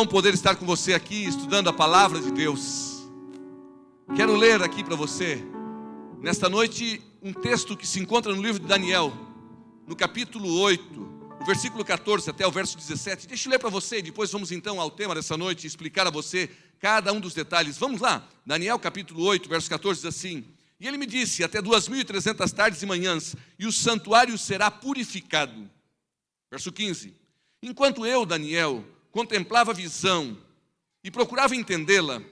bom poder estar com você aqui estudando a palavra de Deus. Quero ler aqui para você, nesta noite, um texto que se encontra no livro de Daniel, no capítulo 8, o versículo 14 até o verso 17. Deixa eu ler para você e depois vamos então ao tema dessa noite explicar a você cada um dos detalhes. Vamos lá, Daniel capítulo 8, verso 14 diz assim: E ele me disse: Até 2.300 tardes e manhãs, e o santuário será purificado. Verso 15: Enquanto eu, Daniel, contemplava a visão e procurava entendê-la,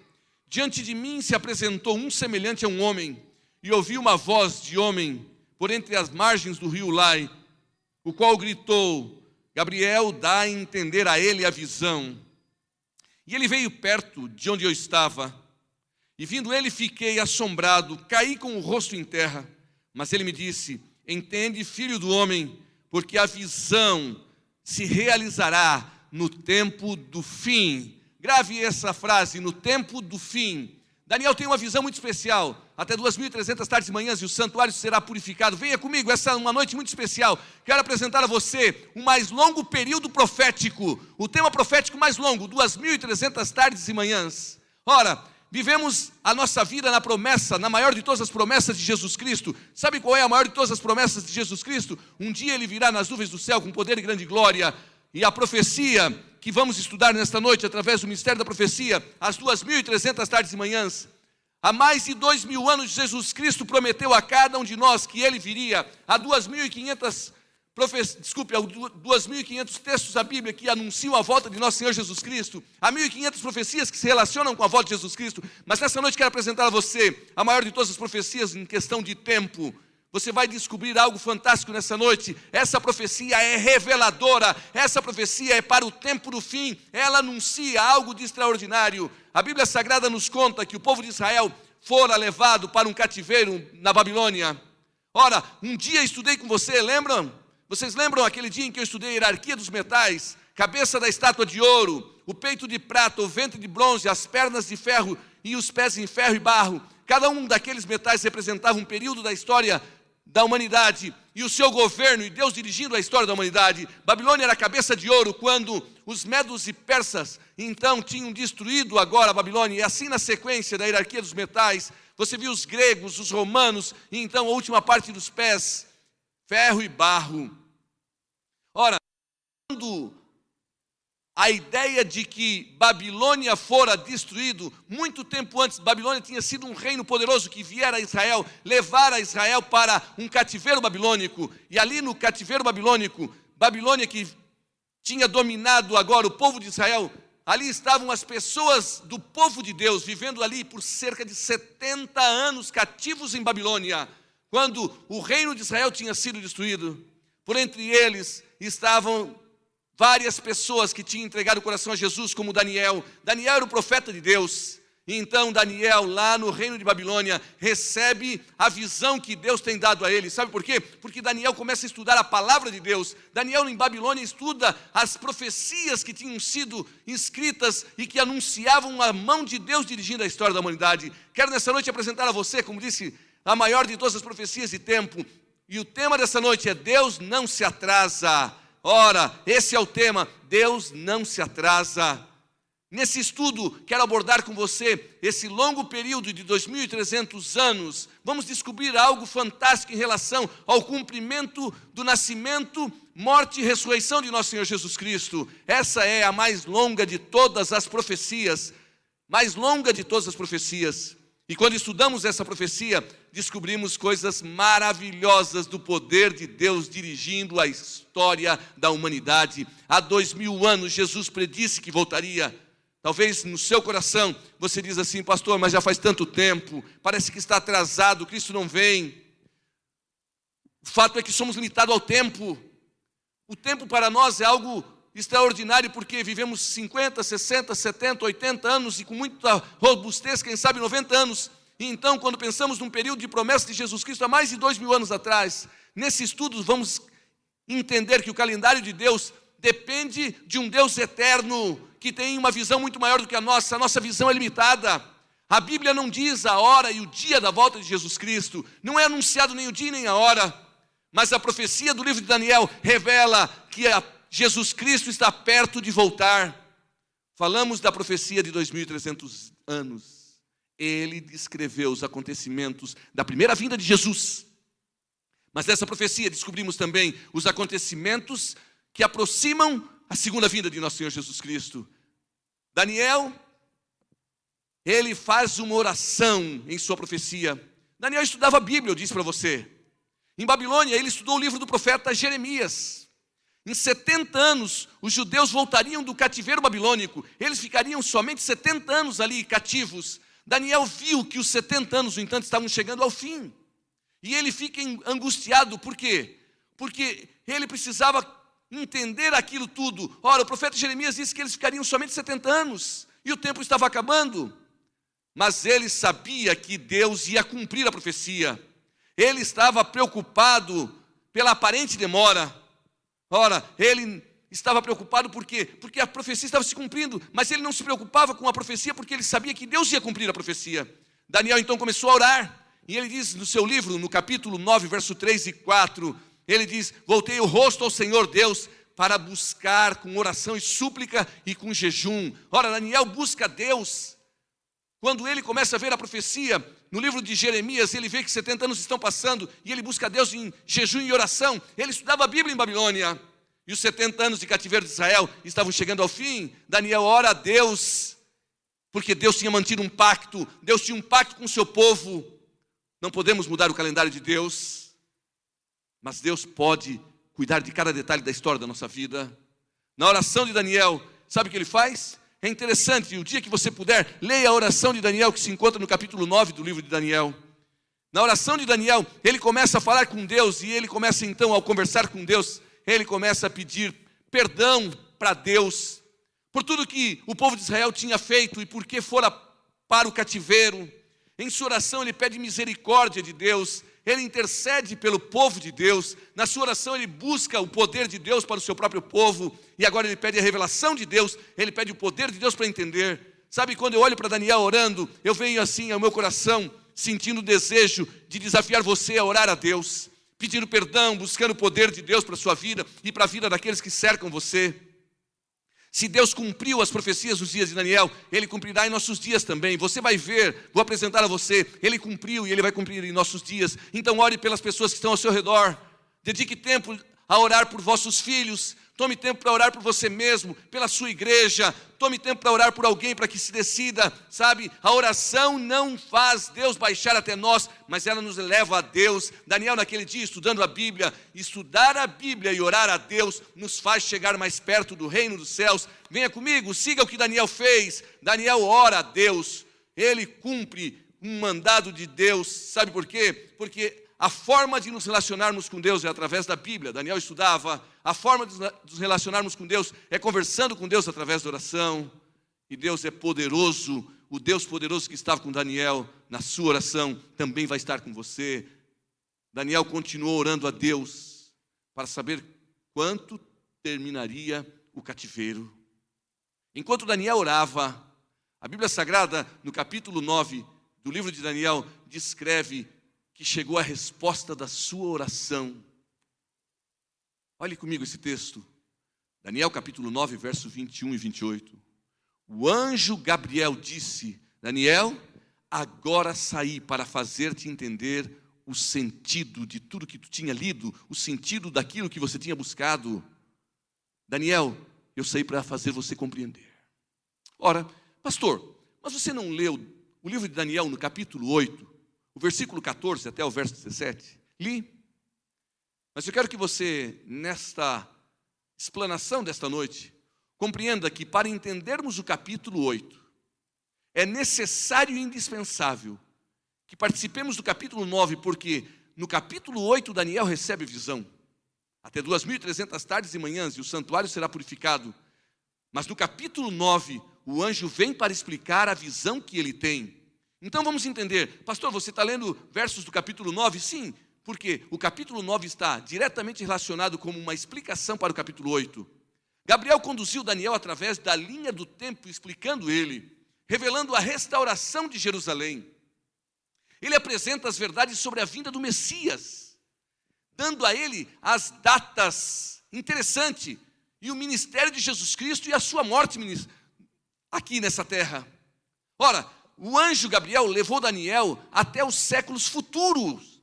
diante de mim se apresentou um semelhante a um homem, e ouvi uma voz de homem por entre as margens do rio Lai, o qual gritou: Gabriel, dá a entender a ele a visão. E ele veio perto de onde eu estava, e vindo ele fiquei assombrado, caí com o rosto em terra. Mas ele me disse: Entende, filho do homem, porque a visão se realizará no tempo do fim. Grave essa frase, no tempo do fim. Daniel tem uma visão muito especial. Até 2.300 tardes e manhãs e o santuário será purificado. Venha comigo, essa é uma noite muito especial. Quero apresentar a você um mais longo período profético. O tema profético mais longo, 2.300 tardes e manhãs. Ora, vivemos a nossa vida na promessa, na maior de todas as promessas de Jesus Cristo. Sabe qual é a maior de todas as promessas de Jesus Cristo? Um dia ele virá nas nuvens do céu com poder e grande glória e a profecia que vamos estudar nesta noite, através do mistério da profecia, as 2.300 tardes e manhãs, há mais de dois mil anos, Jesus Cristo prometeu a cada um de nós que ele viria. Há 2.500 desculpe, 2.500 textos da Bíblia que anunciam a volta de nosso Senhor Jesus Cristo, há 1.500 profecias que se relacionam com a volta de Jesus Cristo, mas nessa noite quero apresentar a você a maior de todas as profecias em questão de tempo, você vai descobrir algo fantástico nessa noite. Essa profecia é reveladora, essa profecia é para o tempo do fim, ela anuncia algo de extraordinário. A Bíblia Sagrada nos conta que o povo de Israel fora levado para um cativeiro na Babilônia. Ora, um dia estudei com você, lembram? Vocês lembram aquele dia em que eu estudei a hierarquia dos metais? Cabeça da estátua de ouro, o peito de prata, o ventre de bronze, as pernas de ferro e os pés em ferro e barro. Cada um daqueles metais representava um período da história da humanidade e o seu governo e Deus dirigindo a história da humanidade. Babilônia era cabeça de ouro quando os medos e persas então tinham destruído agora a Babilônia. E assim na sequência da hierarquia dos metais, você viu os gregos, os romanos e então a última parte dos pés, ferro e barro. Ora, quando a ideia de que Babilônia fora destruído muito tempo antes. Babilônia tinha sido um reino poderoso que viera a Israel, levar a Israel para um cativeiro babilônico. E ali no cativeiro babilônico, Babilônia que tinha dominado agora o povo de Israel, ali estavam as pessoas do povo de Deus vivendo ali por cerca de 70 anos cativos em Babilônia, quando o reino de Israel tinha sido destruído. Por entre eles estavam várias pessoas que tinham entregado o coração a Jesus, como Daniel. Daniel era o profeta de Deus. E então Daniel, lá no reino de Babilônia, recebe a visão que Deus tem dado a ele. Sabe por quê? Porque Daniel começa a estudar a palavra de Deus. Daniel em Babilônia estuda as profecias que tinham sido escritas e que anunciavam a mão de Deus dirigindo a história da humanidade. Quero nessa noite apresentar a você, como disse, a maior de todas as profecias de tempo. E o tema dessa noite é Deus não se atrasa. Ora, esse é o tema. Deus não se atrasa. Nesse estudo, quero abordar com você esse longo período de 2.300 anos. Vamos descobrir algo fantástico em relação ao cumprimento do nascimento, morte e ressurreição de nosso Senhor Jesus Cristo. Essa é a mais longa de todas as profecias. Mais longa de todas as profecias. E quando estudamos essa profecia, descobrimos coisas maravilhosas do poder de Deus dirigindo a história da humanidade. Há dois mil anos, Jesus predisse que voltaria. Talvez no seu coração você diz assim, pastor, mas já faz tanto tempo, parece que está atrasado, Cristo não vem. O fato é que somos limitados ao tempo. O tempo para nós é algo extraordinário porque vivemos 50, 60, 70, 80 anos e com muita robustez, quem sabe 90 anos. E então, quando pensamos num período de promessa de Jesus Cristo há mais de dois mil anos atrás, nesse estudo vamos entender que o calendário de Deus depende de um Deus eterno que tem uma visão muito maior do que a nossa, a nossa visão é limitada. A Bíblia não diz a hora e o dia da volta de Jesus Cristo, não é anunciado nem o dia nem a hora, mas a profecia do livro de Daniel revela que Jesus Cristo está perto de voltar. falamos da profecia de 2300 anos. Ele descreveu os acontecimentos da primeira vinda de Jesus. Mas dessa profecia descobrimos também os acontecimentos que aproximam a segunda vinda de nosso Senhor Jesus Cristo. Daniel, ele faz uma oração em sua profecia. Daniel estudava a Bíblia, eu disse para você. Em Babilônia, ele estudou o livro do profeta Jeremias. Em 70 anos, os judeus voltariam do cativeiro babilônico. Eles ficariam somente 70 anos ali cativos. Daniel viu que os 70 anos, no entanto, estavam chegando ao fim. E ele fica angustiado, por quê? Porque ele precisava entender aquilo tudo. Ora, o profeta Jeremias disse que eles ficariam somente 70 anos e o tempo estava acabando. Mas ele sabia que Deus ia cumprir a profecia. Ele estava preocupado pela aparente demora. Ora, ele estava preocupado por quê? Porque a profecia estava se cumprindo, mas ele não se preocupava com a profecia porque ele sabia que Deus ia cumprir a profecia. Daniel então começou a orar, e ele diz no seu livro, no capítulo 9, verso 3 e 4, ele diz: Voltei o rosto ao Senhor Deus para buscar com oração e súplica e com jejum. Ora, Daniel busca Deus. Quando ele começa a ver a profecia, no livro de Jeremias, ele vê que 70 anos estão passando e ele busca Deus em jejum e oração. Ele estudava a Bíblia em Babilônia. E os 70 anos de cativeiro de Israel estavam chegando ao fim. Daniel ora a Deus, porque Deus tinha mantido um pacto, Deus tinha um pacto com o seu povo. Não podemos mudar o calendário de Deus. Mas Deus pode cuidar de cada detalhe da história da nossa vida. Na oração de Daniel, sabe o que ele faz? É interessante, o dia que você puder, leia a oração de Daniel que se encontra no capítulo 9 do livro de Daniel. Na oração de Daniel, ele começa a falar com Deus e ele começa então, ao conversar com Deus, ele começa a pedir perdão para Deus por tudo que o povo de Israel tinha feito e por que fora para o cativeiro. Em sua oração, ele pede misericórdia de Deus, ele intercede pelo povo de Deus, na sua oração ele busca o poder de Deus para o seu próprio povo, e agora ele pede a revelação de Deus, ele pede o poder de Deus para entender. Sabe, quando eu olho para Daniel orando, eu venho assim ao meu coração, sentindo o desejo de desafiar você a orar a Deus, pedindo perdão, buscando o poder de Deus para a sua vida e para a vida daqueles que cercam você. Se Deus cumpriu as profecias dos dias de Daniel, Ele cumprirá em nossos dias também. Você vai ver, vou apresentar a você, Ele cumpriu e Ele vai cumprir em nossos dias. Então, ore pelas pessoas que estão ao seu redor. Dedique tempo a orar por vossos filhos, Tome tempo para orar por você mesmo, pela sua igreja. Tome tempo para orar por alguém para que se decida, sabe? A oração não faz Deus baixar até nós, mas ela nos leva a Deus. Daniel, naquele dia, estudando a Bíblia, estudar a Bíblia e orar a Deus nos faz chegar mais perto do reino dos céus. Venha comigo, siga o que Daniel fez. Daniel ora a Deus, ele cumpre um mandado de Deus, sabe por quê? Porque a forma de nos relacionarmos com Deus é através da Bíblia. Daniel estudava. A forma de nos relacionarmos com Deus é conversando com Deus através da oração. E Deus é poderoso. O Deus poderoso que estava com Daniel na sua oração também vai estar com você. Daniel continuou orando a Deus para saber quanto terminaria o cativeiro. Enquanto Daniel orava, a Bíblia Sagrada, no capítulo 9 do livro de Daniel, descreve que chegou a resposta da sua oração. Olhe comigo esse texto. Daniel capítulo 9, verso 21 e 28. O anjo Gabriel disse: Daniel, agora saí para fazer-te entender o sentido de tudo que tu tinha lido, o sentido daquilo que você tinha buscado. Daniel, eu saí para fazer você compreender. Ora, pastor, mas você não leu o livro de Daniel no capítulo 8? O versículo 14 até o verso 17. Li. Mas eu quero que você, nesta explanação desta noite, compreenda que para entendermos o capítulo 8, é necessário e indispensável que participemos do capítulo 9, porque no capítulo 8 Daniel recebe visão. Até 2.300 tardes e manhãs e o santuário será purificado. Mas no capítulo 9, o anjo vem para explicar a visão que ele tem então vamos entender, pastor, você está lendo versos do capítulo 9? Sim, porque o capítulo 9 está diretamente relacionado como uma explicação para o capítulo 8. Gabriel conduziu Daniel através da linha do tempo, explicando ele, revelando a restauração de Jerusalém. Ele apresenta as verdades sobre a vinda do Messias, dando a ele as datas interessante e o ministério de Jesus Cristo e a sua morte aqui nessa terra. Ora, o anjo Gabriel levou Daniel até os séculos futuros.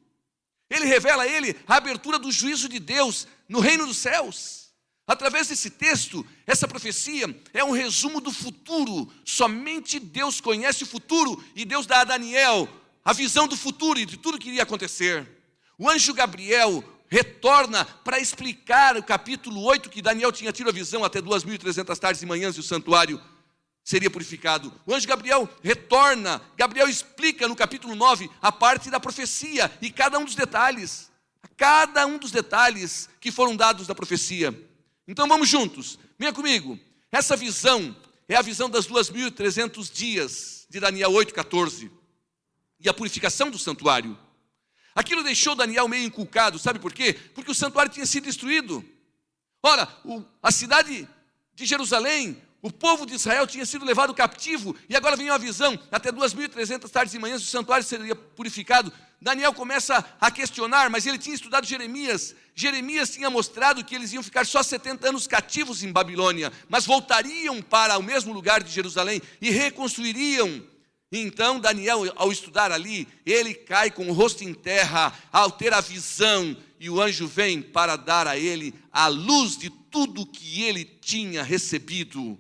Ele revela a ele a abertura do juízo de Deus no reino dos céus. Através desse texto, essa profecia é um resumo do futuro. Somente Deus conhece o futuro e Deus dá a Daniel a visão do futuro e de tudo que iria acontecer. O anjo Gabriel retorna para explicar o capítulo 8 que Daniel tinha tido a visão até 2.300 tardes e manhãs e o santuário seria purificado. O anjo Gabriel retorna, Gabriel explica no capítulo 9 a parte da profecia e cada um dos detalhes, cada um dos detalhes que foram dados da profecia. Então vamos juntos, venha comigo. Essa visão é a visão das 2.300 dias de Daniel 8,14 e a purificação do santuário. Aquilo deixou Daniel meio inculcado, sabe por quê? Porque o santuário tinha sido destruído. Ora, o, a cidade de Jerusalém, o povo de Israel tinha sido levado cativo, e agora vem uma visão: até 2.300 tardes e manhãs o santuário seria purificado. Daniel começa a questionar, mas ele tinha estudado Jeremias. Jeremias tinha mostrado que eles iam ficar só 70 anos cativos em Babilônia, mas voltariam para o mesmo lugar de Jerusalém e reconstruiriam então, Daniel, ao estudar ali, ele cai com o rosto em terra, ao ter a visão, e o anjo vem para dar a ele a luz de tudo que ele tinha recebido.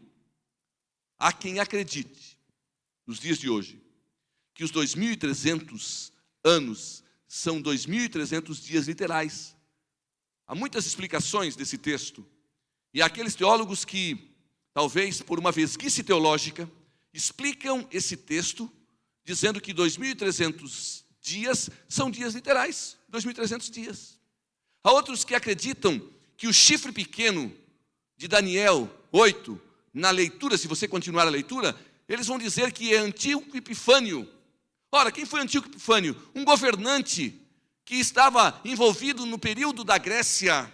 Há quem acredite, nos dias de hoje, que os 2.300 anos são 2.300 dias literais. Há muitas explicações desse texto, e há aqueles teólogos que, talvez por uma vesguice teológica, explicam esse texto dizendo que 2.300 dias são dias literais, 2.300 dias. Há outros que acreditam que o chifre pequeno de Daniel 8, na leitura, se você continuar a leitura, eles vão dizer que é Antíoco Epifânio. Ora, quem foi Antíoco Epifânio? Um governante que estava envolvido no período da Grécia.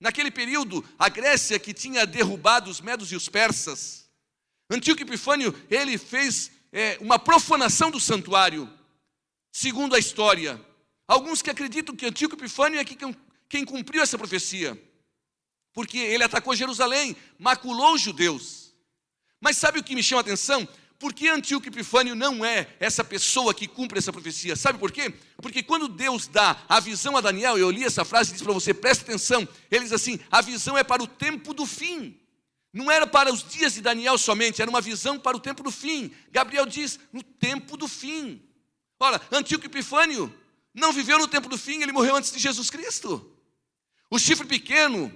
Naquele período, a Grécia que tinha derrubado os medos e os persas, Antíoco Epifânio, ele fez é, uma profanação do santuário, segundo a história. Alguns que acreditam que Antíoco Epifânio é quem cumpriu essa profecia, porque ele atacou Jerusalém, maculou os judeus. Mas sabe o que me chama a atenção? Por que Antíoco Epifânio não é essa pessoa que cumpre essa profecia? Sabe por quê? Porque quando Deus dá a visão a Daniel, eu li essa frase e disse para você, preste atenção, ele diz assim: a visão é para o tempo do fim. Não era para os dias de Daniel somente, era uma visão para o tempo do fim. Gabriel diz, no tempo do fim. Ora, Antíoco Epifânio não viveu no tempo do fim, ele morreu antes de Jesus Cristo. O chifre pequeno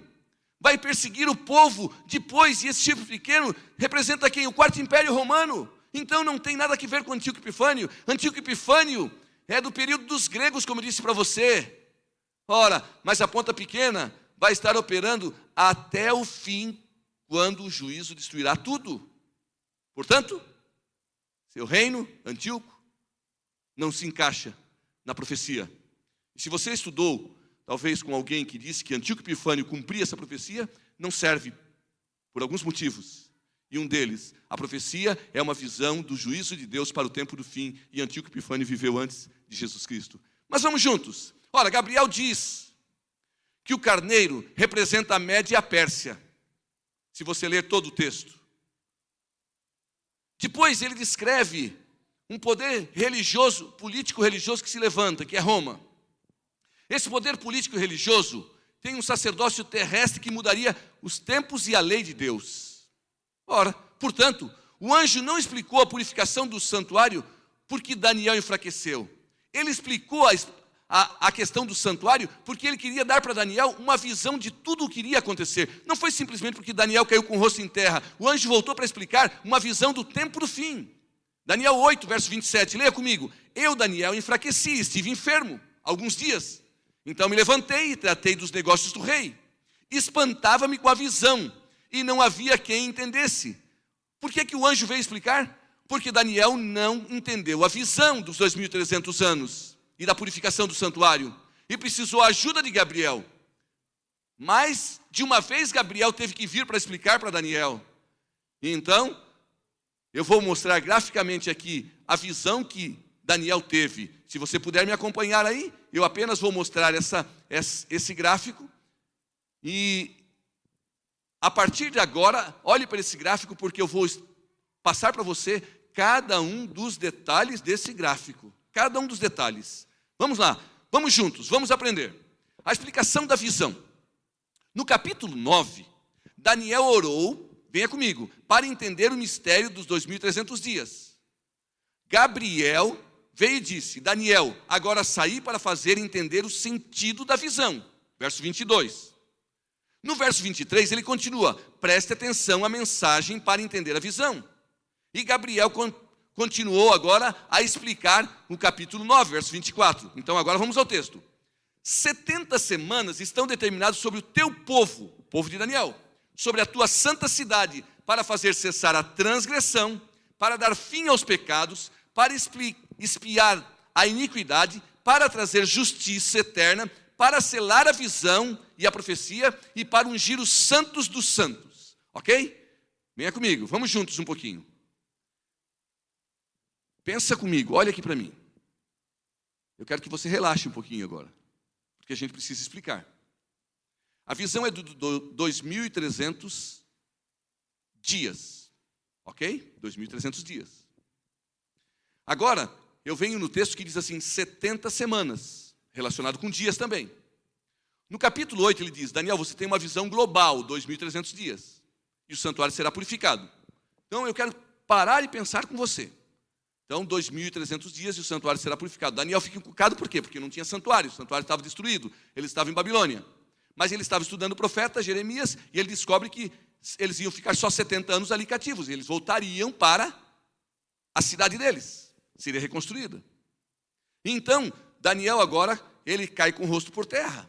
vai perseguir o povo depois, e esse chifre pequeno representa quem? O quarto império romano. Então não tem nada a ver com Antíoco Epifânio. Antíoco Epifânio é do período dos gregos, como eu disse para você. Ora, mas a ponta pequena vai estar operando até o fim quando o juízo destruirá tudo. Portanto, seu reino, Antíoco, não se encaixa na profecia. E se você estudou, talvez com alguém que disse que Antíoco Epifânio cumpria essa profecia, não serve por alguns motivos. E um deles, a profecia é uma visão do juízo de Deus para o tempo do fim, e Antíoco Epifânio viveu antes de Jesus Cristo. Mas vamos juntos. Ora, Gabriel diz que o carneiro representa a Média e a Pérsia se você ler todo o texto. Depois ele descreve um poder religioso, político-religioso que se levanta, que é Roma. Esse poder político-religioso tem um sacerdócio terrestre que mudaria os tempos e a lei de Deus. Ora, portanto, o anjo não explicou a purificação do santuário porque Daniel enfraqueceu. Ele explicou a, a, a questão do santuário, porque ele queria dar para Daniel uma visão de tudo o que iria acontecer. Não foi simplesmente porque Daniel caiu com o rosto em terra. O anjo voltou para explicar uma visão do tempo do fim. Daniel 8, verso 27, leia comigo. Eu, Daniel, enfraqueci, estive enfermo alguns dias. Então me levantei e tratei dos negócios do rei. Espantava-me com a visão, e não havia quem entendesse. Por que, que o anjo veio explicar? Porque Daniel não entendeu a visão dos 2.300 anos e da purificação do santuário, e precisou a ajuda de Gabriel. Mas, de uma vez, Gabriel teve que vir para explicar para Daniel. Então, eu vou mostrar graficamente aqui a visão que Daniel teve. Se você puder me acompanhar aí, eu apenas vou mostrar essa, esse gráfico. E a partir de agora, olhe para esse gráfico, porque eu vou passar para você cada um dos detalhes desse gráfico. Cada um dos detalhes. Vamos lá, vamos juntos, vamos aprender. A explicação da visão. No capítulo 9, Daniel orou, venha comigo, para entender o mistério dos 2.300 dias. Gabriel veio e disse: Daniel, agora saí para fazer entender o sentido da visão. Verso 22. No verso 23, ele continua: preste atenção à mensagem para entender a visão. E Gabriel continuou agora a explicar no capítulo 9, verso 24. Então agora vamos ao texto. 70 semanas estão determinadas sobre o teu povo, o povo de Daniel, sobre a tua santa cidade, para fazer cessar a transgressão, para dar fim aos pecados, para espiar a iniquidade, para trazer justiça eterna, para selar a visão e a profecia e para ungir os santos dos santos. Ok? Venha comigo, vamos juntos um pouquinho. Pensa comigo, olha aqui para mim. Eu quero que você relaxe um pouquinho agora, porque a gente precisa explicar. A visão é do 2.300 dias, ok? 2.300 dias. Agora, eu venho no texto que diz assim: 70 semanas, relacionado com dias também. No capítulo 8 ele diz: Daniel, você tem uma visão global, 2.300 dias, e o santuário será purificado. Então eu quero parar e pensar com você. Então, 2.300 dias e o santuário será purificado. Daniel fica encucado por quê? Porque não tinha santuário, o santuário estava destruído, ele estava em Babilônia. Mas ele estava estudando o profeta Jeremias e ele descobre que eles iam ficar só 70 anos ali cativos, e eles voltariam para a cidade deles, seria reconstruída. Então, Daniel agora, ele cai com o rosto por terra.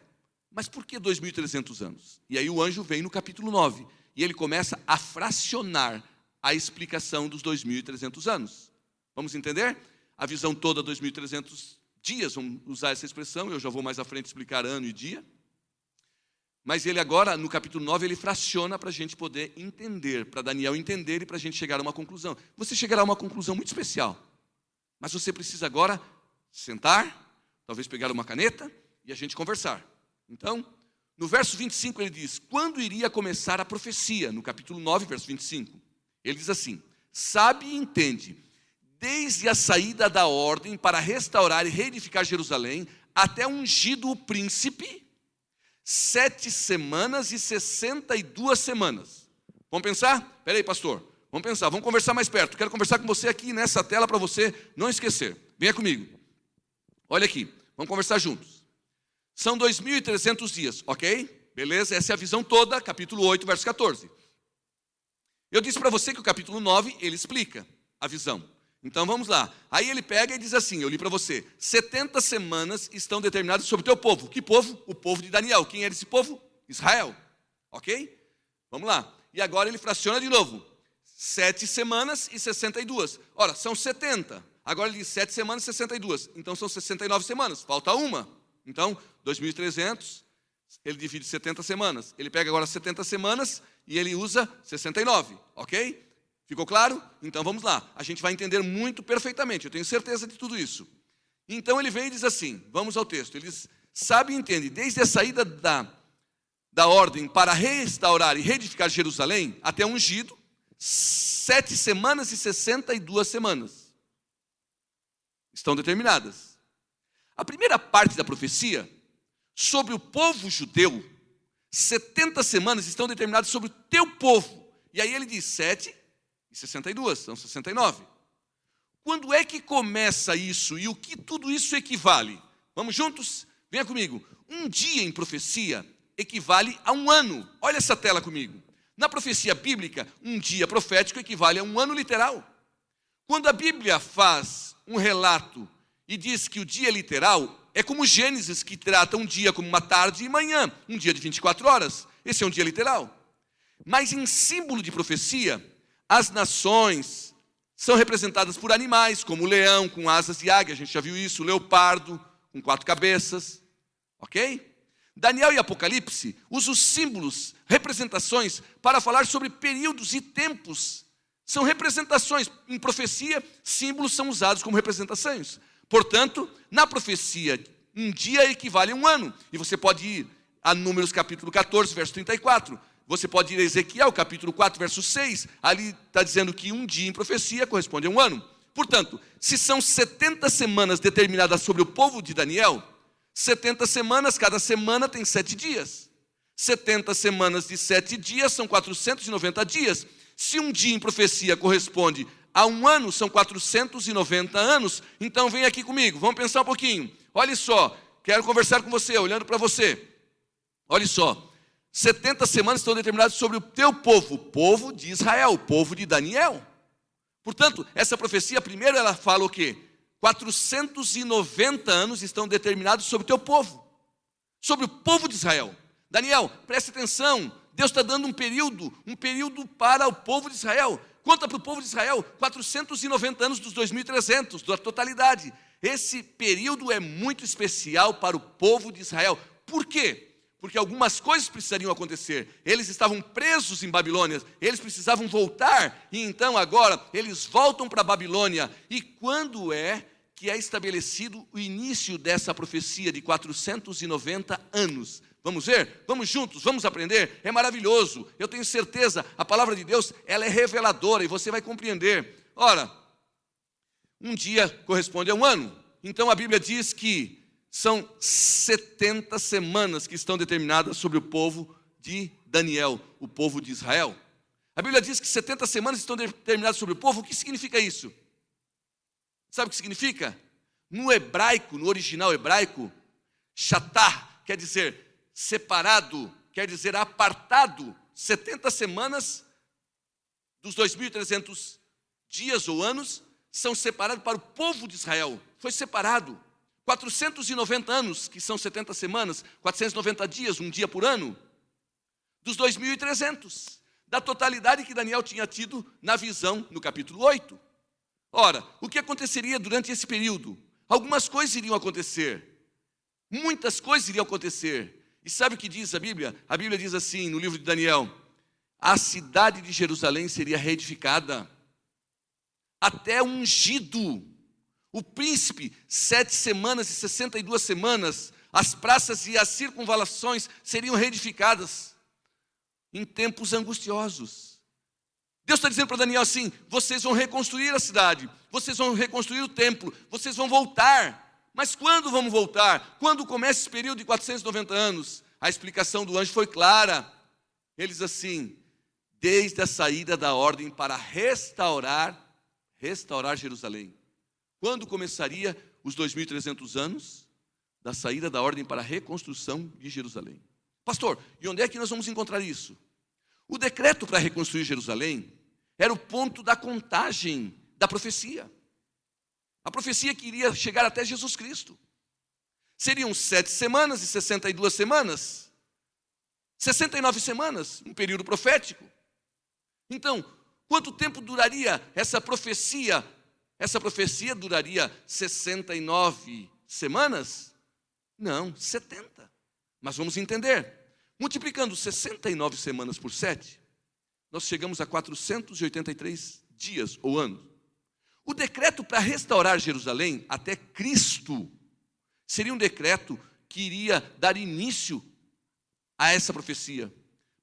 Mas por que 2.300 anos? E aí o anjo vem no capítulo 9, e ele começa a fracionar a explicação dos 2.300 anos. Vamos entender? A visão toda 2.300 dias, vamos usar essa expressão, eu já vou mais à frente explicar ano e dia. Mas ele agora, no capítulo 9, ele fraciona para a gente poder entender, para Daniel entender e para a gente chegar a uma conclusão. Você chegará a uma conclusão muito especial. Mas você precisa agora sentar, talvez pegar uma caneta e a gente conversar. Então, no verso 25 ele diz: Quando iria começar a profecia? No capítulo 9, verso 25. Ele diz assim: Sabe e entende desde a saída da ordem para restaurar e reedificar Jerusalém, até ungido o príncipe, sete semanas e sessenta e duas semanas. Vamos pensar? Espera aí, pastor. Vamos pensar, vamos conversar mais perto. Quero conversar com você aqui nessa tela para você não esquecer. Venha comigo. Olha aqui, vamos conversar juntos. São 2.300 dias, ok? Beleza? Essa é a visão toda, capítulo 8, verso 14. Eu disse para você que o capítulo 9, ele explica a visão. Então vamos lá. Aí ele pega e diz assim: Eu li para você: 70 semanas estão determinadas sobre o teu povo. Que povo? O povo de Daniel. Quem era esse povo? Israel. Ok? Vamos lá. E agora ele fraciona de novo: sete semanas e 62. Ora, são 70. Agora ele diz 7 semanas e 62. Então são 69 semanas. Falta uma. Então, 2.300, ele divide 70 semanas. Ele pega agora 70 semanas e ele usa 69. Ok? Ficou claro? Então vamos lá. A gente vai entender muito perfeitamente, eu tenho certeza de tudo isso. Então ele vem e diz assim: vamos ao texto. Ele diz: sabe e entende, desde a saída da, da ordem para restaurar e reedificar Jerusalém até ungido, sete semanas e sessenta e duas semanas estão determinadas. A primeira parte da profecia sobre o povo judeu, 70 semanas estão determinadas sobre o teu povo. E aí ele diz: sete e 62, são 69. Quando é que começa isso e o que tudo isso equivale? Vamos juntos? Venha comigo. Um dia em profecia equivale a um ano. Olha essa tela comigo. Na profecia bíblica, um dia profético equivale a um ano literal. Quando a Bíblia faz um relato e diz que o dia literal, é como Gênesis, que trata um dia como uma tarde e manhã, um dia de 24 horas. Esse é um dia literal. Mas em símbolo de profecia, as nações são representadas por animais, como o leão com asas de águia, a gente já viu isso, o leopardo com quatro cabeças, ok? Daniel e Apocalipse usam símbolos, representações, para falar sobre períodos e tempos. São representações. Em profecia, símbolos são usados como representações. Portanto, na profecia, um dia equivale a um ano. E você pode ir a Números capítulo 14, verso 34. você pode ir a Ezequiel, capítulo 4, verso 6, ali está dizendo que um dia em profecia corresponde a um ano. Portanto, se são 70 semanas determinadas sobre o povo de Daniel, 70 semanas, cada semana tem sete dias. 70 semanas de sete dias são 490 dias. Se um dia em profecia corresponde a um ano, são 490 anos. Então vem aqui comigo, vamos pensar um pouquinho. Olha só, quero conversar com você, olhando para você. Olha só, 70 semanas estão determinadas sobre o teu povo, o povo de Israel, o povo de Daniel. Portanto, essa profecia, primeiro ela fala o quê? 490 anos estão determinados sobre o teu povo, sobre o povo de Israel. Daniel, preste atenção, Deus está dando um período, um período para o povo de Israel. Conta para o povo de Israel, 490 anos dos 2.300, da totalidade. Esse período é muito especial para o povo de Israel. Por quê? Porque algumas coisas precisariam acontecer. Eles estavam presos em Babilônia, eles precisavam voltar, e então agora eles voltam para Babilônia. E quando é que é estabelecido o início dessa profecia de 490 anos? Vamos ver? Vamos juntos, vamos aprender? É maravilhoso. Eu tenho certeza, a palavra de Deus, ela é reveladora e você vai compreender. Ora, um dia corresponde a um ano. Então a Bíblia diz que são 70 semanas que estão determinadas sobre o povo de Daniel, o povo de Israel. A Bíblia diz que 70 semanas estão determinadas sobre o povo. O que significa isso? Sabe o que significa? No hebraico, no original hebraico, shatar quer dizer separado, quer dizer apartado. 70 semanas dos 2.300 dias ou anos são separados para o povo de Israel. Foi separado. 490 anos, que são 70 semanas, 490 dias, um dia por ano, dos 2.300, da totalidade que Daniel tinha tido na visão no capítulo 8. Ora, o que aconteceria durante esse período? Algumas coisas iriam acontecer, muitas coisas iriam acontecer. E sabe o que diz a Bíblia? A Bíblia diz assim no livro de Daniel: a cidade de Jerusalém seria reedificada, até ungido o príncipe, sete semanas e sessenta e duas semanas, as praças e as circunvalações seriam reedificadas em tempos angustiosos. Deus está dizendo para Daniel assim: vocês vão reconstruir a cidade, vocês vão reconstruir o templo, vocês vão voltar. Mas quando vamos voltar? Quando começa esse período de 490 anos? A explicação do anjo foi clara. Eles assim, desde a saída da ordem para restaurar, restaurar Jerusalém. Quando começaria os 2.300 anos da saída da ordem para a reconstrução de Jerusalém? Pastor, e onde é que nós vamos encontrar isso? O decreto para reconstruir Jerusalém era o ponto da contagem da profecia. A profecia que iria chegar até Jesus Cristo. Seriam sete semanas e sessenta e duas semanas. 69 semanas, um período profético. Então, quanto tempo duraria essa profecia essa profecia duraria 69 semanas? Não, 70. Mas vamos entender. Multiplicando 69 semanas por 7, nós chegamos a 483 dias ou anos. O decreto para restaurar Jerusalém até Cristo seria um decreto que iria dar início a essa profecia.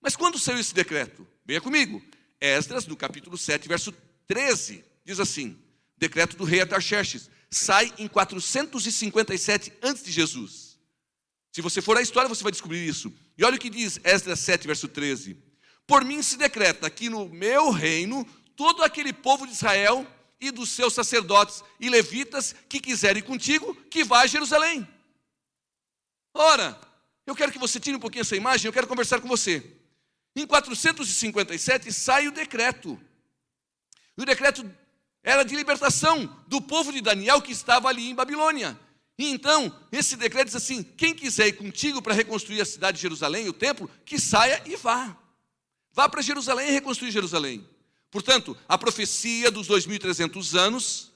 Mas quando saiu esse decreto? Venha comigo. Esdras, no capítulo 7, verso 13, diz assim: decreto do rei Atarxerxes, sai em 457 antes de Jesus. Se você for à história, você vai descobrir isso. E olha o que diz Esdras 7, verso 13. Por mim se decreta que no meu reino todo aquele povo de Israel e dos seus sacerdotes e levitas que quiserem contigo, que vá a Jerusalém. Ora, eu quero que você tire um pouquinho essa imagem, eu quero conversar com você. Em 457 sai o decreto. E o decreto era de libertação do povo de Daniel que estava ali em Babilônia. E então, esse decreto diz assim: quem quiser ir contigo para reconstruir a cidade de Jerusalém, o templo, que saia e vá. Vá para Jerusalém e reconstruir Jerusalém. Portanto, a profecia dos 2.300 anos,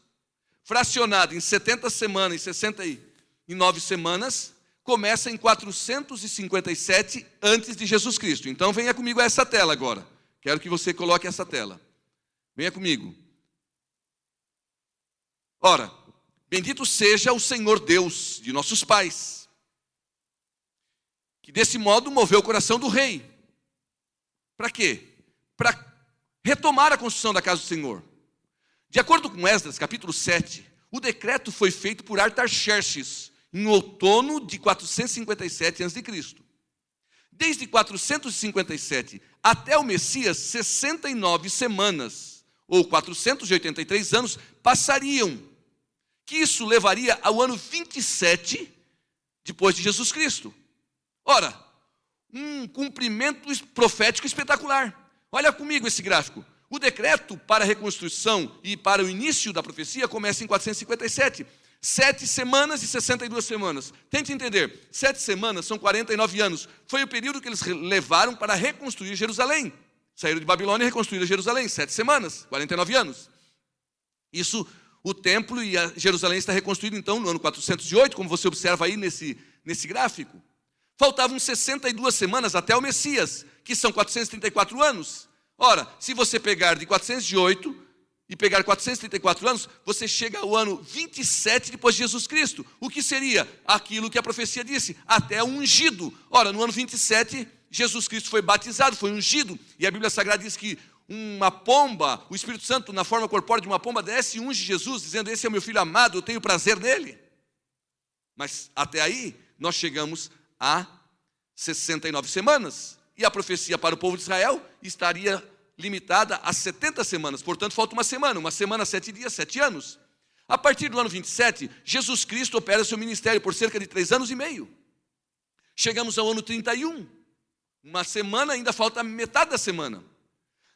fracionada em 70 semanas e 69 semanas, começa em 457 antes de Jesus Cristo. Então, venha comigo a essa tela agora. Quero que você coloque essa tela. Venha comigo. Ora, bendito seja o Senhor Deus de nossos pais, que desse modo moveu o coração do rei, Para quê? Para retomar a construção da casa do Senhor. De acordo com Esdras, capítulo 7, o decreto foi feito por Artaxerxes em outono de 457 a.C. Desde 457 até o Messias, 69 semanas, ou 483 anos, passariam. Que isso levaria ao ano 27 depois de Jesus Cristo. Ora, um cumprimento profético espetacular. Olha comigo esse gráfico. O decreto para a reconstrução e para o início da profecia começa em 457. Sete semanas e 62 semanas. Tente entender. Sete semanas são 49 anos. Foi o período que eles levaram para reconstruir Jerusalém. Saíram de Babilônia e reconstruíram Jerusalém. Sete semanas, 49 anos. Isso, o templo e a Jerusalém está reconstruído então no ano 408, como você observa aí nesse, nesse gráfico. Faltavam 62 semanas até o Messias, que são 434 anos. Ora, se você pegar de 408 e pegar 434 anos, você chega ao ano 27 depois de Jesus Cristo. O que seria aquilo que a profecia disse? Até ungido. Ora, no ano 27, Jesus Cristo foi batizado, foi ungido. E a Bíblia Sagrada diz que uma pomba, o Espírito Santo, na forma corpórea de uma pomba, desce e unge Jesus, dizendo: Esse é o meu filho amado, eu tenho prazer nele. Mas até aí, nós chegamos a 69 semanas e a profecia para o povo de Israel estaria limitada a 70 semanas, portanto, falta uma semana, uma semana, sete dias, sete anos. A partir do ano 27, Jesus Cristo opera seu ministério por cerca de três anos e meio. Chegamos ao ano 31, uma semana, ainda falta metade da semana.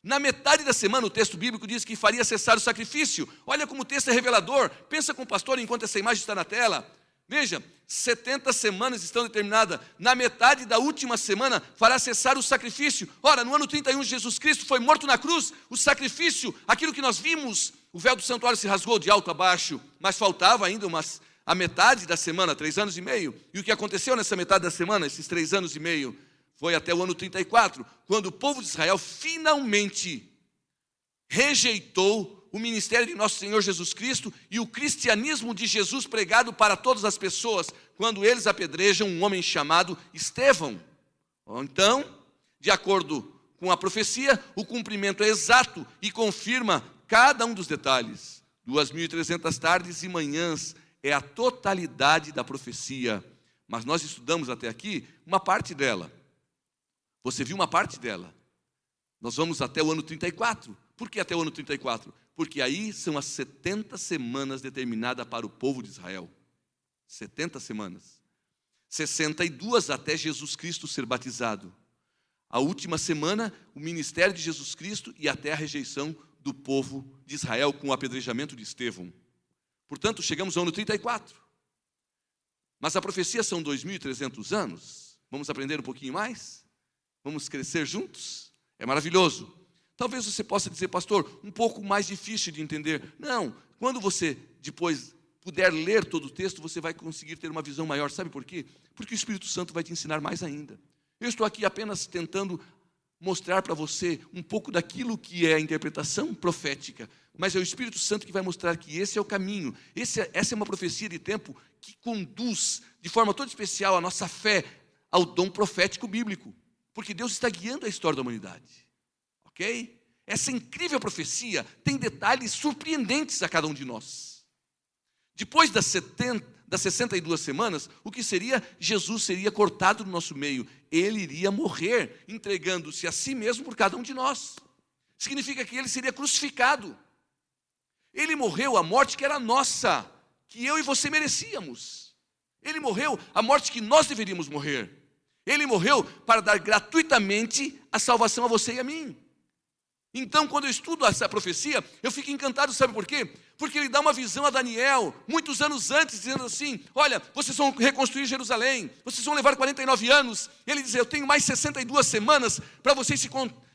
Na metade da semana, o texto bíblico diz que faria cessar o sacrifício. Olha como o texto é revelador. Pensa com o pastor enquanto essa imagem está na tela. Veja, 70 semanas estão determinadas. Na metade da última semana fará cessar o sacrifício. Ora, no ano 31, Jesus Cristo foi morto na cruz. O sacrifício, aquilo que nós vimos, o véu do santuário se rasgou de alto a baixo, mas faltava ainda umas, a metade da semana, três anos e meio. E o que aconteceu nessa metade da semana, esses três anos e meio, foi até o ano 34, quando o povo de Israel finalmente rejeitou o ministério de nosso Senhor Jesus Cristo e o cristianismo de Jesus pregado para todas as pessoas, quando eles apedrejam um homem chamado Estevão. Então, de acordo com a profecia, o cumprimento é exato e confirma cada um dos detalhes. 2.300 tardes e manhãs é a totalidade da profecia, mas nós estudamos até aqui uma parte dela. Você viu uma parte dela. Nós vamos até o ano 34. Por que até o ano 34? porque aí são as 70 semanas determinadas para o povo de Israel. 70 semanas. 62 até Jesus Cristo ser batizado. A última semana, o ministério de Jesus Cristo e até a rejeição do povo de Israel com o apedrejamento de Estevão. Portanto, chegamos ao ano 34. Mas a profecia são 2.300 anos. Vamos aprender um pouquinho mais? Vamos crescer juntos? É maravilhoso. Talvez você possa dizer, pastor, um pouco mais difícil de entender. Não, quando você depois puder ler todo o texto, você vai conseguir ter uma visão maior. Sabe por quê? Porque o Espírito Santo vai te ensinar mais ainda. Eu estou aqui apenas tentando mostrar para você um pouco daquilo que é a interpretação profética, mas é o Espírito Santo que vai mostrar que esse é o caminho. Esse, é, essa é uma profecia de tempo que conduz de forma toda especial a nossa fé ao dom profético bíblico, porque Deus está guiando a história da humanidade ok? Essa incrível profecia tem detalhes surpreendentes a cada um de nós. Depois das, 70, das 62 semanas, o que seria? Jesus seria cortado do nosso meio. Ele iria morrer, entregando-se a si mesmo por cada um de nós. Significa que ele seria crucificado. Ele morreu a morte que era nossa, que eu e você merecíamos. Ele morreu a morte que nós deveríamos morrer. Ele morreu para dar gratuitamente a salvação a você e a mim. Então, quando eu estudo essa profecia, eu fico encantado, sabe por quê? Porque ele dá uma visão a Daniel, muitos anos antes, dizendo assim: Olha, vocês vão reconstruir Jerusalém, vocês vão levar 49 anos. Ele diz: Eu tenho mais 62 semanas para vocês se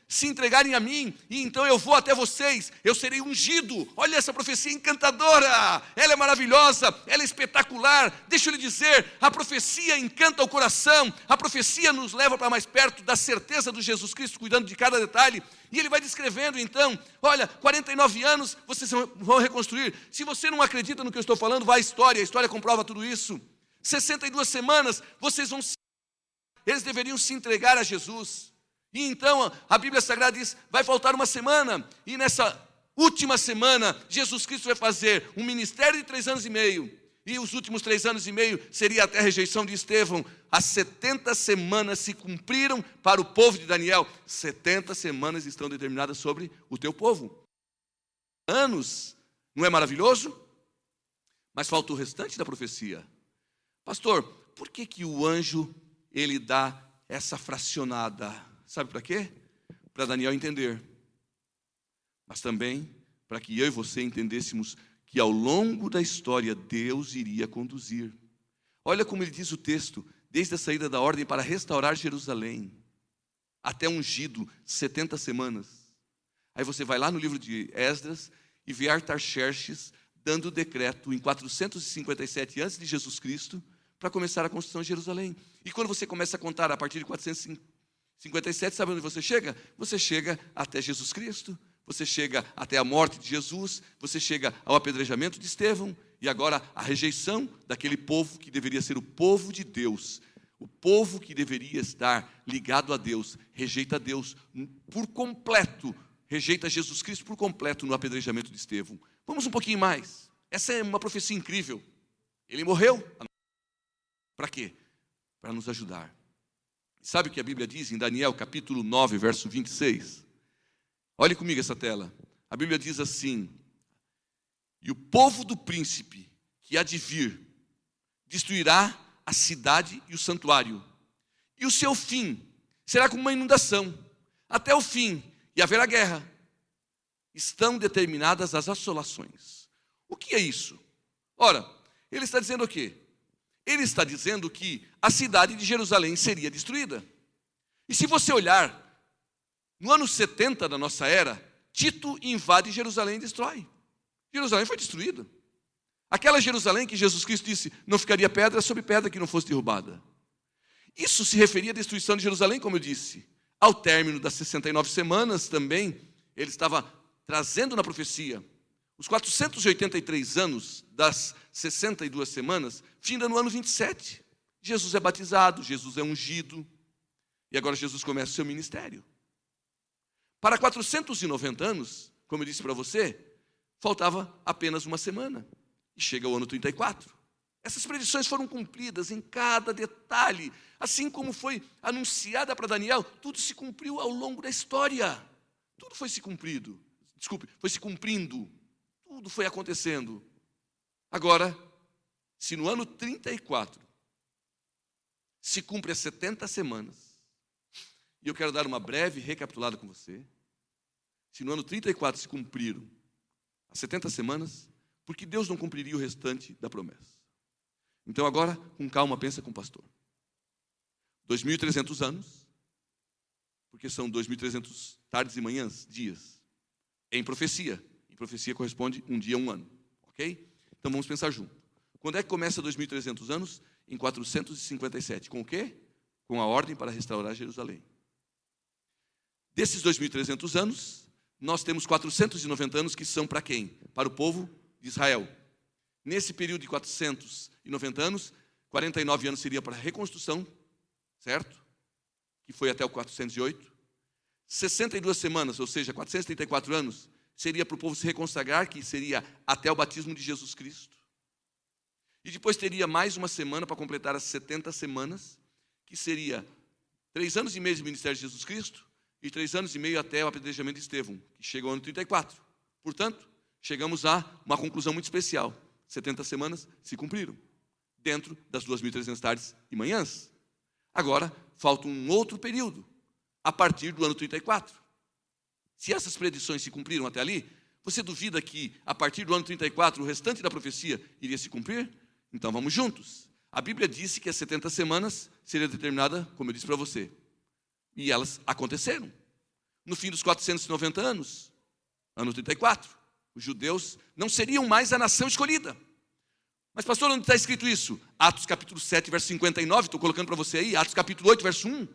se entregarem a mim, e então eu vou até vocês, eu serei ungido. Olha essa profecia encantadora, ela é maravilhosa, ela é espetacular. Deixa eu lhe dizer: a profecia encanta o coração, a profecia nos leva para mais perto da certeza do Jesus Cristo, cuidando de cada detalhe. E ele vai descrevendo então: olha, 49 anos vocês vão reconstruir. Se você não acredita no que eu estou falando, vá à história, a história comprova tudo isso. 62 semanas vocês vão se. Eles deveriam se entregar a Jesus. E então a Bíblia Sagrada diz: vai faltar uma semana, e nessa última semana, Jesus Cristo vai fazer um ministério de três anos e meio. E os últimos três anos e meio seria até a rejeição de Estevão. As 70 semanas se cumpriram para o povo de Daniel. 70 semanas estão determinadas sobre o teu povo. Anos, não é maravilhoso? Mas falta o restante da profecia. Pastor, por que, que o anjo ele dá essa fracionada? Sabe para quê? Para Daniel entender. Mas também para que eu e você entendêssemos que ao longo da história Deus iria conduzir. Olha como ele diz o texto, desde a saída da ordem para restaurar Jerusalém, até ungido, 70 semanas. Aí você vai lá no livro de Esdras e vê Artaxerxes dando o decreto em 457 a.C. de Jesus Cristo para começar a construção de Jerusalém. E quando você começa a contar a partir de 457, sabe onde você chega? Você chega até Jesus Cristo você chega até a morte de Jesus, você chega ao apedrejamento de Estevão, e agora a rejeição daquele povo que deveria ser o povo de Deus, o povo que deveria estar ligado a Deus, rejeita Deus por completo, rejeita Jesus Cristo por completo no apedrejamento de Estevão. Vamos um pouquinho mais. Essa é uma profecia incrível. Ele morreu. Para quê? Para nos ajudar. Sabe o que a Bíblia diz em Daniel capítulo 9, verso 26? Olhe comigo essa tela. A Bíblia diz assim: E o povo do príncipe que há de vir destruirá a cidade e o santuário, e o seu fim será como uma inundação, até o fim, e haverá guerra. Estão determinadas as assolações. O que é isso? Ora, ele está dizendo o quê? Ele está dizendo que a cidade de Jerusalém seria destruída. E se você olhar no ano 70 da nossa era, Tito invade Jerusalém e destrói. Jerusalém foi destruída. Aquela Jerusalém que Jesus Cristo disse não ficaria pedra sobre pedra que não fosse derrubada. Isso se referia à destruição de Jerusalém, como eu disse. Ao término das 69 semanas também, ele estava trazendo na profecia os 483 anos das 62 semanas, finda no ano 27. Jesus é batizado, Jesus é ungido, e agora Jesus começa o seu ministério. Para 490 anos, como eu disse para você, faltava apenas uma semana. E chega o ano 34. Essas predições foram cumpridas em cada detalhe, assim como foi anunciada para Daniel, tudo se cumpriu ao longo da história. Tudo foi se cumprido. Desculpe, foi se cumprindo. Tudo foi acontecendo. Agora, se no ano 34 se cumpre as 70 semanas, e eu quero dar uma breve recapitulada com você. Se no ano 34 se cumpriram as 70 semanas, por que Deus não cumpriria o restante da promessa? Então agora, com calma, pensa com o pastor. 2.300 anos, porque são 2.300 tardes e manhãs, dias, em profecia. Em profecia corresponde um dia, um ano, ok? Então vamos pensar junto. Quando é que começa 2.300 anos? Em 457. Com o quê? Com a ordem para restaurar Jerusalém. Desses 2.300 anos, nós temos 490 anos que são para quem? Para o povo de Israel. Nesse período de 490 anos, 49 anos seria para a reconstrução, certo? Que foi até o 408. 62 semanas, ou seja, 434 anos, seria para o povo se reconsagrar, que seria até o batismo de Jesus Cristo. E depois teria mais uma semana para completar as 70 semanas, que seria três anos e meio de ministério de Jesus Cristo, e três anos e meio até o apedrejamento de Estevão, que chega ao ano 34. Portanto, chegamos a uma conclusão muito especial. 70 semanas se cumpriram, dentro das 2.300 tardes e manhãs. Agora, falta um outro período, a partir do ano 34. Se essas predições se cumpriram até ali, você duvida que a partir do ano 34 o restante da profecia iria se cumprir? Então vamos juntos. A Bíblia disse que as 70 semanas seria determinada, como eu disse para você, e elas aconteceram. No fim dos 490 anos, ano 34, os judeus não seriam mais a nação escolhida. Mas, pastor, onde está escrito isso? Atos capítulo 7, verso 59, estou colocando para você aí, Atos capítulo 8, verso 1.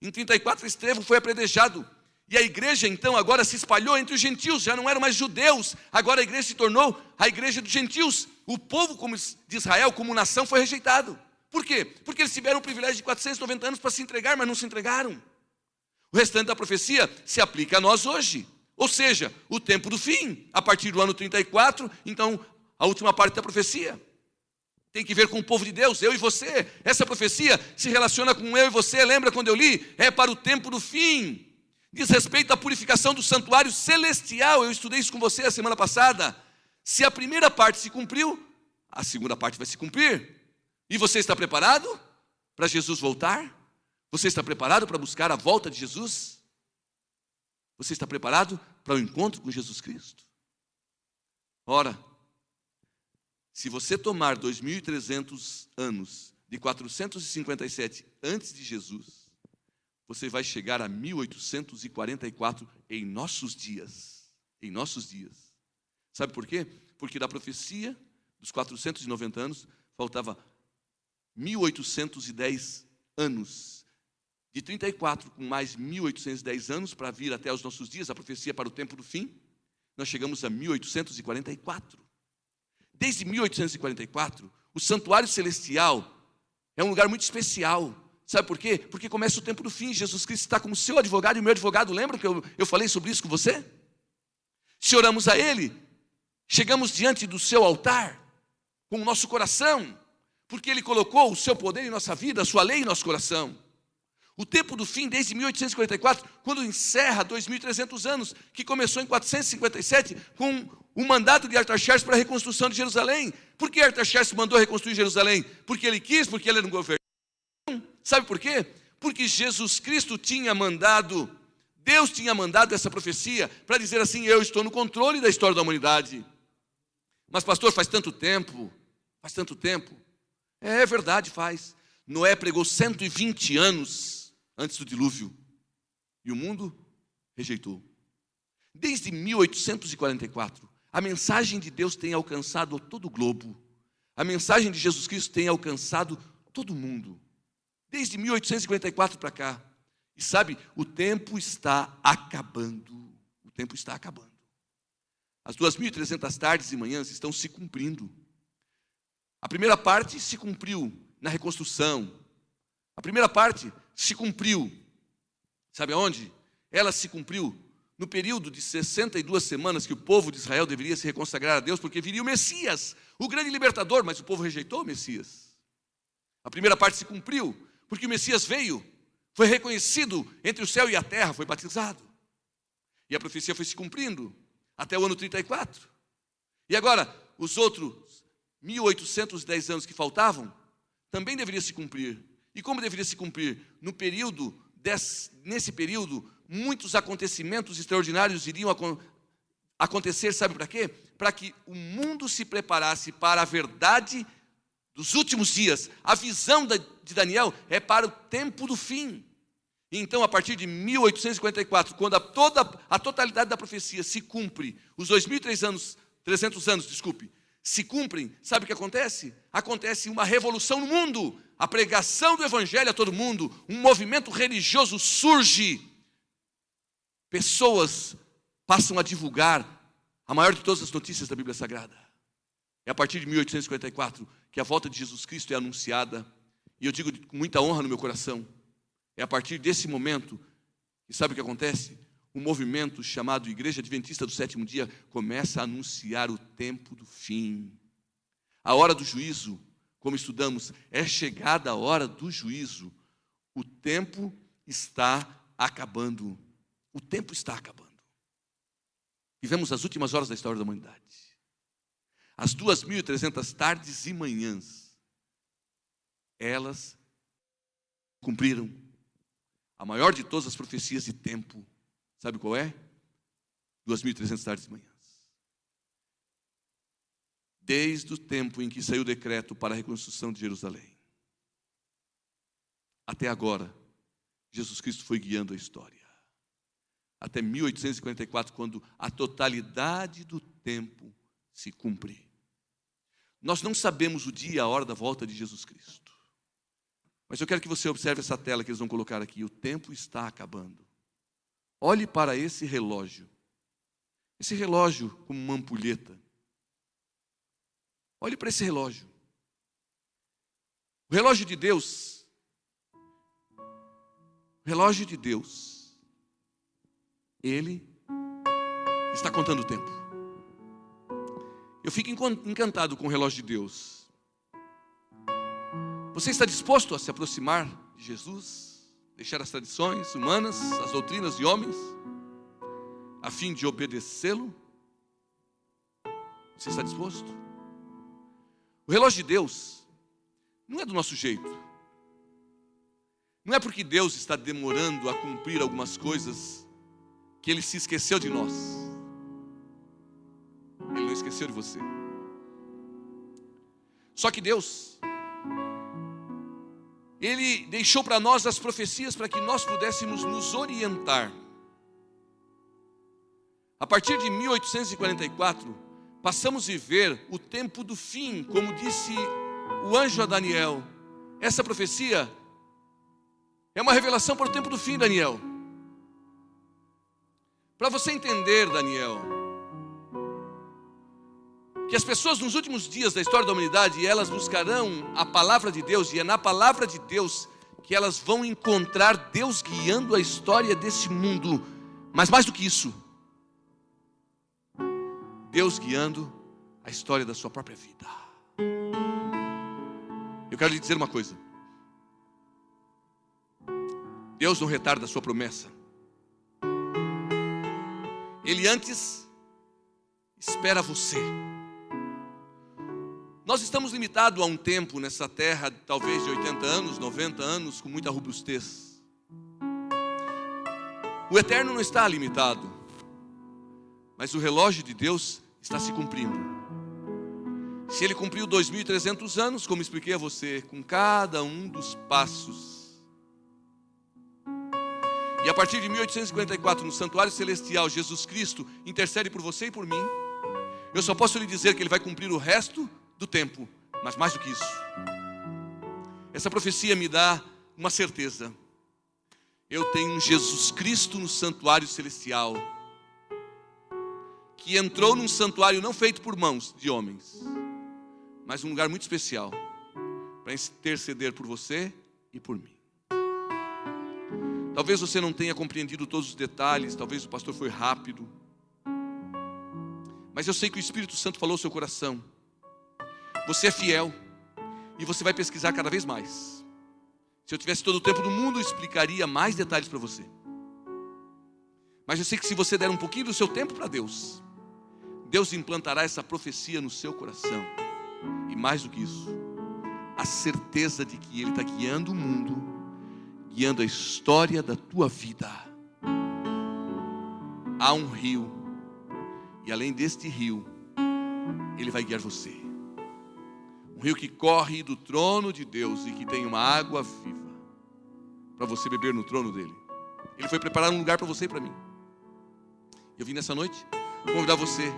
Em 34, Estevão foi apredejado. E a igreja, então, agora se espalhou entre os gentios, já não eram mais judeus, agora a igreja se tornou a igreja dos gentios. O povo de Israel, como nação, foi rejeitado. Por quê? Porque eles tiveram o privilégio de 490 anos para se entregar, mas não se entregaram. O restante da profecia se aplica a nós hoje. Ou seja, o tempo do fim, a partir do ano 34, então a última parte da profecia. Tem que ver com o povo de Deus, eu e você. Essa profecia se relaciona com eu e você. Lembra quando eu li? É para o tempo do fim. Diz respeito à purificação do santuário celestial. Eu estudei isso com você a semana passada. Se a primeira parte se cumpriu, a segunda parte vai se cumprir. E você está preparado para Jesus voltar? Você está preparado para buscar a volta de Jesus? Você está preparado para o encontro com Jesus Cristo? Ora, se você tomar 2.300 anos de 457 antes de Jesus, você vai chegar a 1844 em nossos dias. Em nossos dias. Sabe por quê? Porque da profecia dos 490 anos faltava 1810 anos. De 34 com mais 1810 anos para vir até os nossos dias, a profecia para o tempo do fim, nós chegamos a 1844. Desde 1844, o santuário celestial é um lugar muito especial. Sabe por quê? Porque começa o tempo do fim. Jesus Cristo está como seu advogado e o meu advogado. Lembra que eu, eu falei sobre isso com você? Se oramos a Ele, chegamos diante do seu altar com o nosso coração, porque Ele colocou o seu poder em nossa vida, a sua lei em nosso coração. O tempo do fim, desde 1844, quando encerra 2.300 anos, que começou em 457 com o mandato de Artaxerxes para a reconstrução de Jerusalém. Por que Artaxerxes mandou reconstruir Jerusalém? Porque ele quis, porque ele era um governante. Sabe por quê? Porque Jesus Cristo tinha mandado, Deus tinha mandado essa profecia para dizer assim: eu estou no controle da história da humanidade. Mas, pastor, faz tanto tempo, faz tanto tempo. É, é verdade, faz. Noé pregou 120 anos antes do dilúvio e o mundo rejeitou. Desde 1844, a mensagem de Deus tem alcançado todo o globo. A mensagem de Jesus Cristo tem alcançado todo o mundo. Desde 1854 para cá. E sabe, o tempo está acabando. O tempo está acabando. As 2.300 tardes e manhãs estão se cumprindo. A primeira parte se cumpriu na reconstrução. A primeira parte se cumpriu. Sabe aonde? Ela se cumpriu no período de 62 semanas que o povo de Israel deveria se reconsagrar a Deus, porque viria o Messias, o grande libertador, mas o povo rejeitou o Messias. A primeira parte se cumpriu, porque o Messias veio, foi reconhecido entre o céu e a terra, foi batizado. E a profecia foi se cumprindo até o ano 34. E agora, os outros 1810 anos que faltavam, também deveria se cumprir. E como deveria se cumprir? No período, desse, nesse período, muitos acontecimentos extraordinários iriam acontecer, sabe para quê? Para que o mundo se preparasse para a verdade dos últimos dias. A visão de Daniel é para o tempo do fim. Então, a partir de 1854, quando a, toda, a totalidade da profecia se cumpre, os 2.300 anos, 300 anos, desculpe, se cumprem, sabe o que acontece? Acontece uma revolução no mundo, a pregação do evangelho a todo mundo, um movimento religioso surge pessoas passam a divulgar a maior de todas as notícias da Bíblia Sagrada. É a partir de 1854 que a volta de Jesus Cristo é anunciada, e eu digo com muita honra no meu coração. É a partir desse momento que sabe o que acontece? Um movimento chamado Igreja Adventista do Sétimo Dia começa a anunciar o tempo do fim. A hora do juízo, como estudamos, é chegada a hora do juízo. O tempo está acabando. O tempo está acabando. Vivemos as últimas horas da história da humanidade. As 2.300 tardes e manhãs, elas cumpriram a maior de todas as profecias de tempo. Sabe qual é? 2.300 tardes e manhãs. Desde o tempo em que saiu o decreto para a reconstrução de Jerusalém, até agora, Jesus Cristo foi guiando a história até 1854, quando a totalidade do tempo se cumpre. Nós não sabemos o dia e a hora da volta de Jesus Cristo. Mas eu quero que você observe essa tela que eles vão colocar aqui. O tempo está acabando. Olhe para esse relógio. Esse relógio como uma ampulheta. Olhe para esse relógio. O relógio de Deus. O relógio de Deus Ele está contando o tempo. Eu fico encantado com o relógio de Deus. Você está disposto a se aproximar de Jesus, deixar as tradições humanas, as doutrinas de homens, a fim de obedecê-lo? Você está disposto? O relógio de Deus não é do nosso jeito. Não é porque Deus está demorando a cumprir algumas coisas que Ele se esqueceu de nós. Ele não esqueceu de você. Só que Deus, Ele deixou para nós as profecias para que nós pudéssemos nos orientar. A partir de 1844, passamos a viver o tempo do fim, como disse o anjo a Daniel. Essa profecia é uma revelação para o tempo do fim, Daniel. Para você entender, Daniel, que as pessoas nos últimos dias da história da humanidade, elas buscarão a palavra de Deus, e é na palavra de Deus que elas vão encontrar Deus guiando a história desse mundo. Mas mais do que isso, Deus guiando a história da sua própria vida. Eu quero lhe dizer uma coisa. Deus não retarda a sua promessa. Ele antes espera você. Nós estamos limitados a um tempo nessa terra, talvez de 80 anos, 90 anos, com muita robustez. O eterno não está limitado, mas o relógio de Deus está se cumprindo. Se ele cumpriu 2.300 anos, como expliquei a você, com cada um dos passos e a partir de 1854, no santuário celestial, Jesus Cristo intercede por você e por mim. Eu só posso lhe dizer que ele vai cumprir o resto do tempo, mas mais do que isso. Essa profecia me dá uma certeza. Eu tenho um Jesus Cristo no santuário celestial, que entrou num santuário não feito por mãos de homens, mas um lugar muito especial para interceder por você e por mim. Talvez você não tenha compreendido todos os detalhes, talvez o pastor foi rápido. Mas eu sei que o Espírito Santo falou ao seu coração. Você é fiel e você vai pesquisar cada vez mais. Se eu tivesse todo o tempo do mundo, eu explicaria mais detalhes para você. Mas eu sei que se você der um pouquinho do seu tempo para Deus, Deus implantará essa profecia no seu coração. E mais do que isso, a certeza de que Ele está guiando o mundo guiando a história da tua vida. Há um rio, e além deste rio, ele vai guiar você. Um rio que corre do trono de Deus e que tem uma água viva para você beber no trono dele. Ele foi preparar um lugar para você e para mim. Eu vim nessa noite convidar você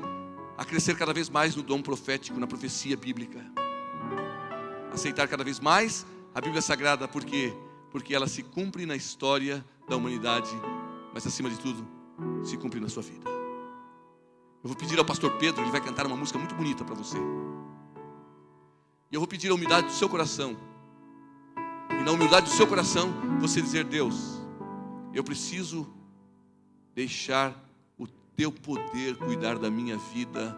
a crescer cada vez mais no dom profético, na profecia bíblica. Aceitar cada vez mais a Bíblia Sagrada, porque porque ela se cumpre na história da humanidade, mas acima de tudo, se cumpre na sua vida. Eu vou pedir ao pastor Pedro, ele vai cantar uma música muito bonita para você. E eu vou pedir a humildade do seu coração. E na humildade do seu coração, você dizer: Deus, eu preciso deixar o teu poder cuidar da minha vida,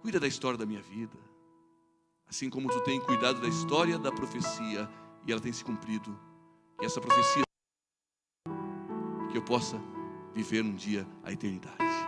cuida da história da minha vida. Assim como tu tem cuidado da história da profecia e ela tem se cumprido que essa profecia que eu possa viver um dia a eternidade.